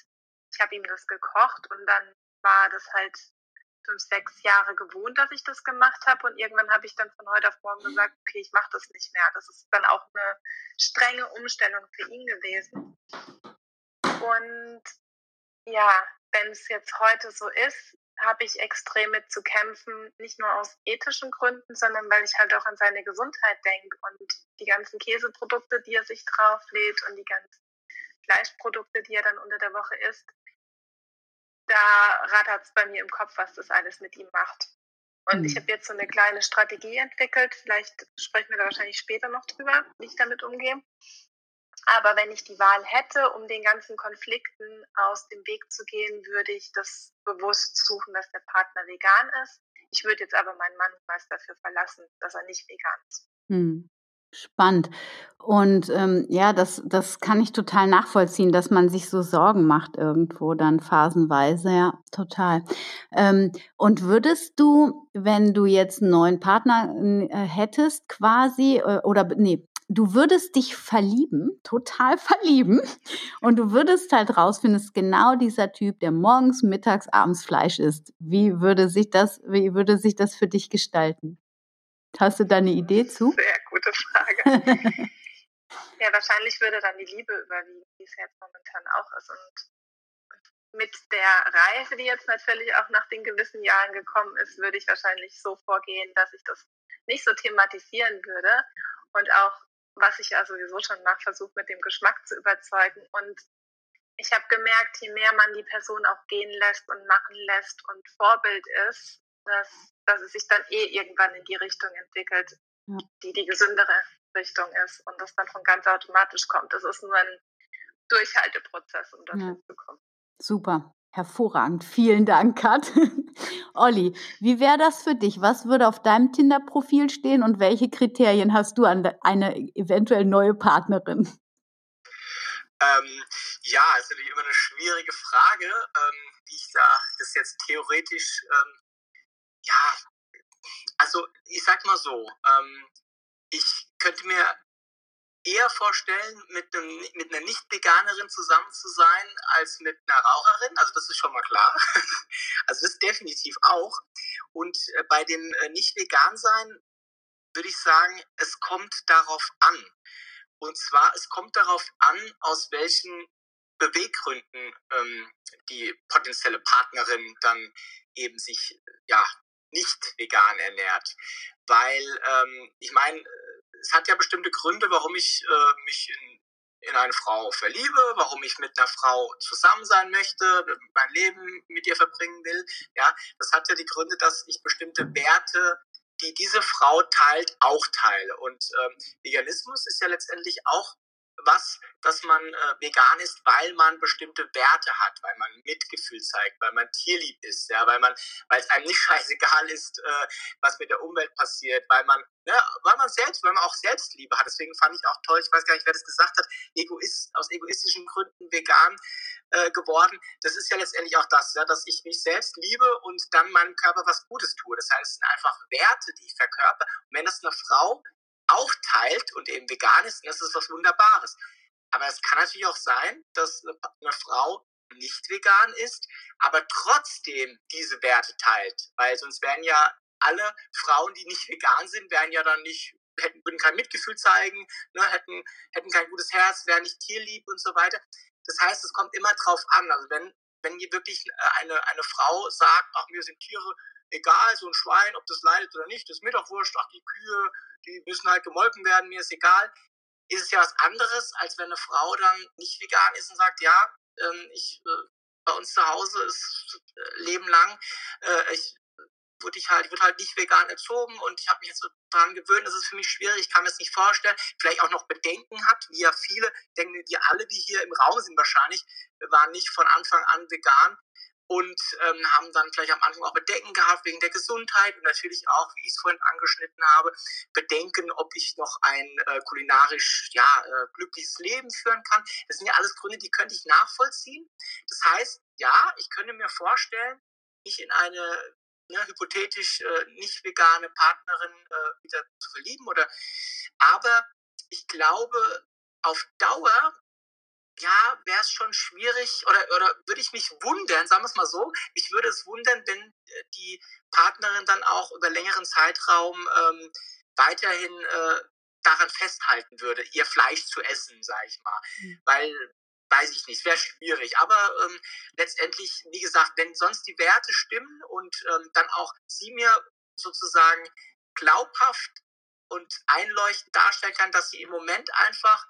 Ich habe ihm das gekocht und dann war das halt fünf, sechs Jahre gewohnt, dass ich das gemacht habe. Und irgendwann habe ich dann von heute auf morgen gesagt, okay, ich mache das nicht mehr. Das ist dann auch eine strenge Umstellung für ihn gewesen. Und ja, wenn es jetzt heute so ist, habe ich extrem mit zu kämpfen, nicht nur aus ethischen Gründen, sondern weil ich halt auch an seine Gesundheit denke und die ganzen Käseprodukte, die er sich drauflädt und die ganzen Fleischprodukte, die er dann unter der Woche isst, da rattert es bei mir im Kopf, was das alles mit ihm macht. Und mhm. ich hm. habe jetzt so eine kleine Strategie entwickelt. Vielleicht sprechen wir da wahrscheinlich später noch drüber, wie ich damit umgehe. Aber wenn ich die Wahl hätte, um den ganzen Konflikten aus dem Weg zu gehen, würde ich das bewusst suchen, dass der Partner vegan ist. Ich würde jetzt aber meinen Mann meist dafür verlassen, dass er nicht vegan ist. Hm. Spannend. Und ähm, ja, das, das kann ich total nachvollziehen, dass man sich so Sorgen macht irgendwo dann phasenweise. Ja, total. Ähm, und würdest du, wenn du jetzt einen neuen Partner äh, hättest, quasi, äh, oder nee, du würdest dich verlieben, total verlieben, und du würdest halt rausfinden, es genau dieser Typ, der morgens, mittags, abends Fleisch isst. Wie würde sich das, wie würde sich das für dich gestalten? Hast du da eine Idee zu? Sehr gute Frage. ja, wahrscheinlich würde dann die Liebe überwiegen, wie es jetzt momentan auch ist. Und mit der Reife, die jetzt natürlich auch nach den gewissen Jahren gekommen ist, würde ich wahrscheinlich so vorgehen, dass ich das nicht so thematisieren würde und auch, was ich ja sowieso schon mache, versuche mit dem Geschmack zu überzeugen. Und ich habe gemerkt, je mehr man die Person auch gehen lässt und machen lässt und Vorbild ist, dass, dass es sich dann eh irgendwann in die Richtung entwickelt, ja. die die gesündere Richtung ist und das dann von ganz automatisch kommt. Das ist nur ein Durchhalteprozess, um dorthin ja. zu kommen. Super. Hervorragend. Vielen Dank, Kat. Olli, wie wäre das für dich? Was würde auf deinem Tinder-Profil stehen und welche Kriterien hast du an eine eventuell neue Partnerin? Ähm, ja, ist natürlich immer eine schwierige Frage, ähm, wie ich da das jetzt theoretisch ähm, ja, also ich sag mal so, ähm, ich könnte mir eher vorstellen, mit, einem, mit einer Nicht-Veganerin zusammen zu sein, als mit einer Raucherin. Also das ist schon mal klar. Also das definitiv auch. Und äh, bei dem äh, Nicht-Vegan-Sein würde ich sagen, es kommt darauf an. Und zwar, es kommt darauf an, aus welchen Beweggründen ähm, die potenzielle Partnerin dann eben sich ja nicht vegan ernährt. Weil, ähm, ich meine, es hat ja bestimmte Gründe, warum ich äh, mich in, in eine Frau verliebe, warum ich mit einer Frau zusammen sein möchte, mein Leben mit ihr verbringen will. Ja, das hat ja die Gründe, dass ich bestimmte Werte, die diese Frau teilt, auch teile. Und ähm, Veganismus ist ja letztendlich auch was, dass man äh, vegan ist, weil man bestimmte Werte hat, weil man Mitgefühl zeigt, weil man tierlieb ist, ja, weil man, weil es einem nicht scheißegal ist, äh, was mit der Umwelt passiert, weil man, ne, weil man selbst, weil man auch Selbstliebe hat. Deswegen fand ich auch toll, ich weiß gar nicht, wer das gesagt hat, Egoist, aus egoistischen Gründen vegan äh, geworden. Das ist ja letztendlich auch das, ja, dass ich mich selbst liebe und dann meinem Körper was Gutes tue. Das heißt, es sind einfach Werte, die ich verkörper. Und wenn das eine Frau auch teilt und eben vegan ist, das ist was Wunderbares. Aber es kann natürlich auch sein, dass eine Frau nicht vegan ist, aber trotzdem diese Werte teilt. Weil sonst wären ja alle Frauen, die nicht vegan sind, wären ja dann nicht, hätten, würden kein Mitgefühl zeigen, ne, hätten, hätten kein gutes Herz, wären nicht tierlieb und so weiter. Das heißt, es kommt immer drauf an. Also wenn, wenn hier wirklich eine, eine Frau sagt, ach, mir sind Tiere egal, so ein Schwein, ob das leidet oder nicht, ist mir doch wurscht, ach, die Kühe, die müssen halt gemolken werden, mir ist egal, ist es ja was anderes, als wenn eine Frau dann nicht vegan ist und sagt, ja, ähm, ich, äh, bei uns zu Hause ist äh, Leben lang, äh, ich wurde ich halt, wird halt nicht vegan erzogen und ich habe mich jetzt so daran gewöhnt, das ist für mich schwierig, ich kann mir das nicht vorstellen, vielleicht auch noch Bedenken hat, wie ja viele, denken wir alle, die hier im Raum sind wahrscheinlich, waren nicht von Anfang an vegan und ähm, haben dann vielleicht am Anfang auch Bedenken gehabt wegen der Gesundheit und natürlich auch, wie ich es vorhin angeschnitten habe, Bedenken, ob ich noch ein äh, kulinarisch ja, äh, glückliches Leben führen kann. Das sind ja alles Gründe, die könnte ich nachvollziehen. Das heißt, ja, ich könnte mir vorstellen, mich in eine ne, hypothetisch äh, nicht vegane Partnerin äh, wieder zu verlieben oder aber ich glaube, auf Dauer ja, wäre es schon schwierig oder, oder würde ich mich wundern, sagen wir es mal so, mich würde es wundern, wenn äh, die Partnerin dann auch über längeren Zeitraum ähm, weiterhin äh, daran festhalten würde, ihr Fleisch zu essen, sage ich mal. Mhm. Weil, weiß ich nicht, wäre schwierig. Aber ähm, letztendlich, wie gesagt, wenn sonst die Werte stimmen und ähm, dann auch sie mir sozusagen glaubhaft und einleuchtend darstellen kann, dass sie im Moment einfach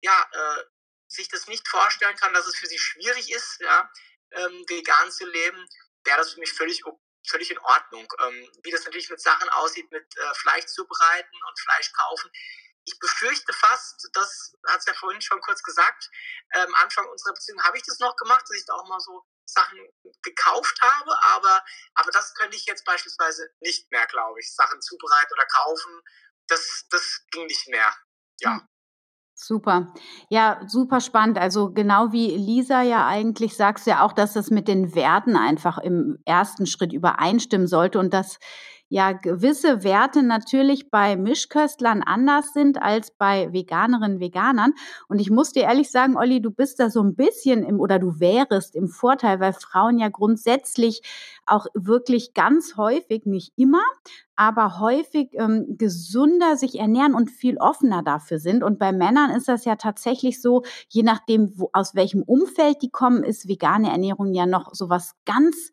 ja, äh, sich das nicht vorstellen kann, dass es für sie schwierig ist, ja, ähm, vegan zu leben, wäre das für mich völlig, völlig in Ordnung. Ähm, wie das natürlich mit Sachen aussieht, mit äh, Fleisch zubereiten und Fleisch kaufen. Ich befürchte fast, das hat es ja vorhin schon kurz gesagt, ähm, Anfang unserer Beziehung habe ich das noch gemacht, dass ich da auch mal so Sachen gekauft habe, aber, aber das könnte ich jetzt beispielsweise nicht mehr, glaube ich. Sachen zubereiten oder kaufen das, das ging nicht mehr. Ja. Hm. Super. Ja, super spannend. Also genau wie Lisa ja eigentlich sagst ja auch, dass das mit den Werten einfach im ersten Schritt übereinstimmen sollte und dass ja gewisse Werte natürlich bei Mischköstlern anders sind als bei Veganerinnen, Veganern. Und ich muss dir ehrlich sagen, Olli, du bist da so ein bisschen im oder du wärest im Vorteil, weil Frauen ja grundsätzlich auch wirklich ganz häufig, nicht immer, aber häufig ähm, gesünder sich ernähren und viel offener dafür sind. Und bei Männern ist das ja tatsächlich so, je nachdem, wo, aus welchem Umfeld die kommen, ist vegane Ernährung ja noch sowas ganz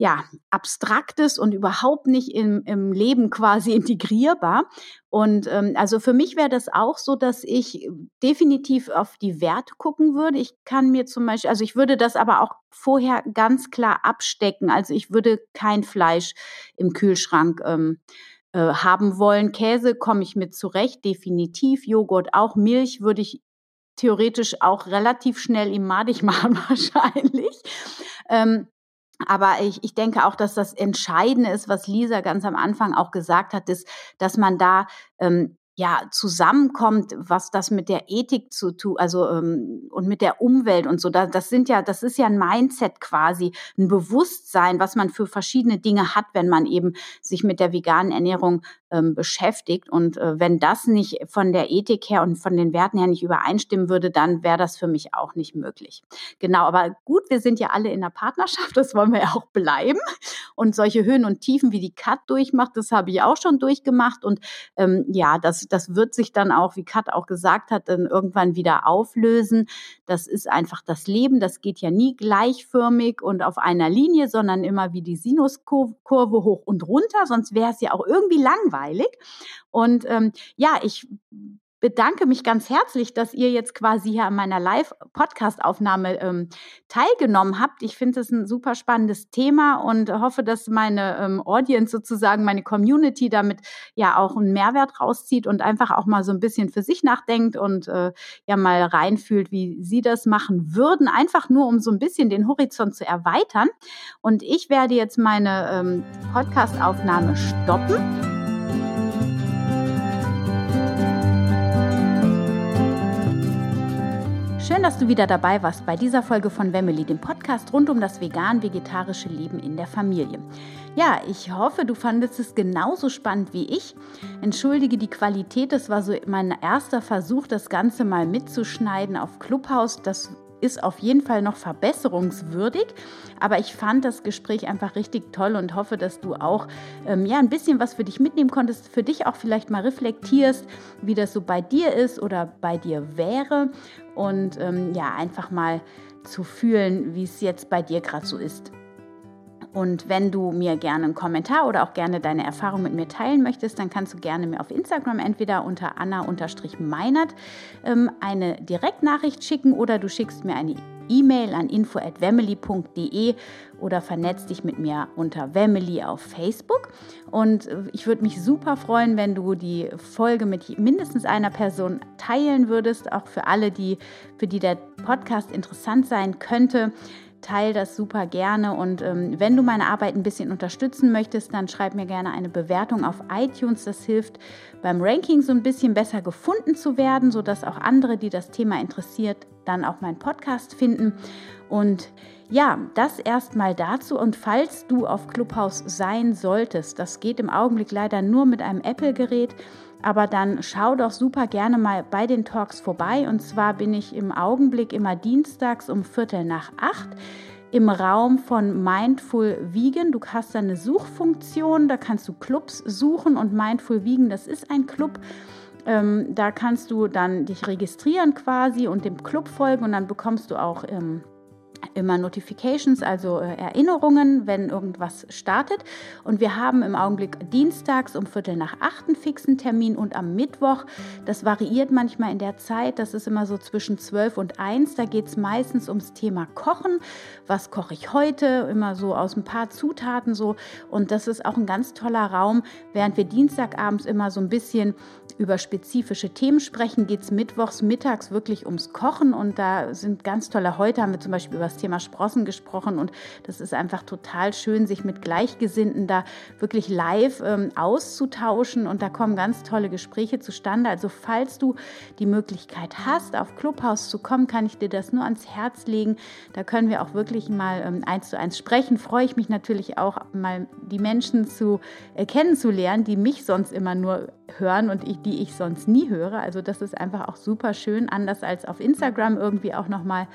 ja, abstraktes und überhaupt nicht im, im Leben quasi integrierbar. Und ähm, also für mich wäre das auch so, dass ich definitiv auf die Werte gucken würde. Ich kann mir zum Beispiel, also ich würde das aber auch vorher ganz klar abstecken. Also ich würde kein Fleisch im Kühlschrank ähm, äh, haben wollen. Käse komme ich mit zurecht, definitiv. Joghurt auch. Milch würde ich theoretisch auch relativ schnell im madig machen wahrscheinlich. Ähm, aber ich, ich denke auch, dass das Entscheidende ist, was Lisa ganz am Anfang auch gesagt hat, ist, dass man da ähm, ja zusammenkommt, was das mit der Ethik zu tun, also ähm, und mit der Umwelt und so. Da, das sind ja, das ist ja ein Mindset quasi, ein Bewusstsein, was man für verschiedene Dinge hat, wenn man eben sich mit der veganen Ernährung ähm, beschäftigt. Und äh, wenn das nicht von der Ethik her und von den Werten her nicht übereinstimmen würde, dann wäre das für mich auch nicht möglich. Genau, aber gut, wir sind ja alle in der Partnerschaft, das wollen wir ja auch bleiben. Und solche Höhen und Tiefen, wie die Kat durchmacht, das habe ich auch schon durchgemacht. Und ähm, ja, das, das wird sich dann auch, wie Kat auch gesagt hat, dann irgendwann wieder auflösen. Das ist einfach das Leben. Das geht ja nie gleichförmig und auf einer Linie, sondern immer wie die Sinuskurve hoch und runter. Sonst wäre es ja auch irgendwie langweilig. Und ähm, ja, ich bedanke mich ganz herzlich, dass ihr jetzt quasi hier an meiner Live-Podcast-Aufnahme ähm, teilgenommen habt. Ich finde es ein super spannendes Thema und hoffe, dass meine ähm, Audience sozusagen, meine Community damit ja auch einen Mehrwert rauszieht und einfach auch mal so ein bisschen für sich nachdenkt und äh, ja mal reinfühlt, wie sie das machen würden, einfach nur um so ein bisschen den Horizont zu erweitern. Und ich werde jetzt meine ähm, Podcast-Aufnahme stoppen. Schön, dass du wieder dabei warst bei dieser Folge von Wemmeli, dem Podcast rund um das vegan-vegetarische Leben in der Familie. Ja, ich hoffe, du fandest es genauso spannend wie ich. Entschuldige die Qualität, das war so mein erster Versuch, das Ganze mal mitzuschneiden auf Clubhouse. Das ist auf jeden Fall noch verbesserungswürdig. Aber ich fand das Gespräch einfach richtig toll und hoffe, dass du auch ähm, ja, ein bisschen was für dich mitnehmen konntest, für dich auch vielleicht mal reflektierst, wie das so bei dir ist oder bei dir wäre. Und ähm, ja, einfach mal zu fühlen, wie es jetzt bei dir gerade so ist. Und wenn du mir gerne einen Kommentar oder auch gerne deine Erfahrung mit mir teilen möchtest, dann kannst du gerne mir auf Instagram entweder unter anna-meinert ähm, eine Direktnachricht schicken oder du schickst mir eine E-Mail an info@wemily.de oder vernetzt dich mit mir unter Wemily auf Facebook. Und äh, ich würde mich super freuen, wenn du die Folge mit mindestens einer Person teilen würdest, auch für alle, die, für die der Podcast interessant sein könnte teile das super gerne. Und ähm, wenn du meine Arbeit ein bisschen unterstützen möchtest, dann schreib mir gerne eine Bewertung auf iTunes. Das hilft beim Ranking so ein bisschen besser gefunden zu werden, sodass auch andere, die das Thema interessiert, dann auch meinen Podcast finden. Und ja, das erstmal dazu. Und falls du auf Clubhouse sein solltest, das geht im Augenblick leider nur mit einem Apple-Gerät, aber dann schau doch super gerne mal bei den Talks vorbei. Und zwar bin ich im Augenblick immer dienstags um Viertel nach acht im Raum von Mindful Vegan. Du hast da eine Suchfunktion, da kannst du Clubs suchen und Mindful Vegan, das ist ein Club. Ähm, da kannst du dann dich registrieren quasi und dem Club folgen und dann bekommst du auch ähm, immer Notifications, also äh, Erinnerungen, wenn irgendwas startet. Und wir haben im Augenblick dienstags um Viertel nach acht einen fixen Termin und am Mittwoch, das variiert manchmal in der Zeit, das ist immer so zwischen zwölf und eins. Da geht es meistens ums Thema Kochen. Was koche ich heute? Immer so aus ein paar Zutaten so. Und das ist auch ein ganz toller Raum. Während wir Dienstagabends immer so ein bisschen über spezifische Themen sprechen, geht es mittwochs mittags wirklich ums Kochen. Und da sind ganz tolle, heute haben wir zum Beispiel über das Thema Sprossen gesprochen und das ist einfach total schön, sich mit Gleichgesinnten da wirklich live ähm, auszutauschen und da kommen ganz tolle Gespräche zustande. Also falls du die Möglichkeit hast, auf Clubhouse zu kommen, kann ich dir das nur ans Herz legen. Da können wir auch wirklich mal ähm, eins zu eins sprechen. Freue ich mich natürlich auch mal die Menschen zu äh, kennenzulernen, die mich sonst immer nur hören und ich, die ich sonst nie höre. Also das ist einfach auch super schön, anders als auf Instagram irgendwie auch nochmal.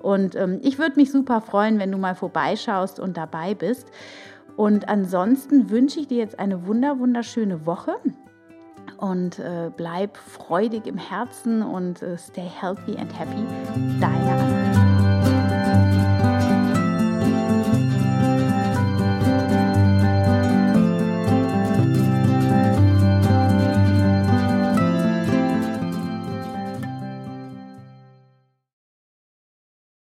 Und ähm, ich würde mich super freuen, wenn du mal vorbeischaust und dabei bist. Und ansonsten wünsche ich dir jetzt eine wunder, wunderschöne Woche und äh, bleib freudig im Herzen und äh, stay healthy and happy. Deine Anna.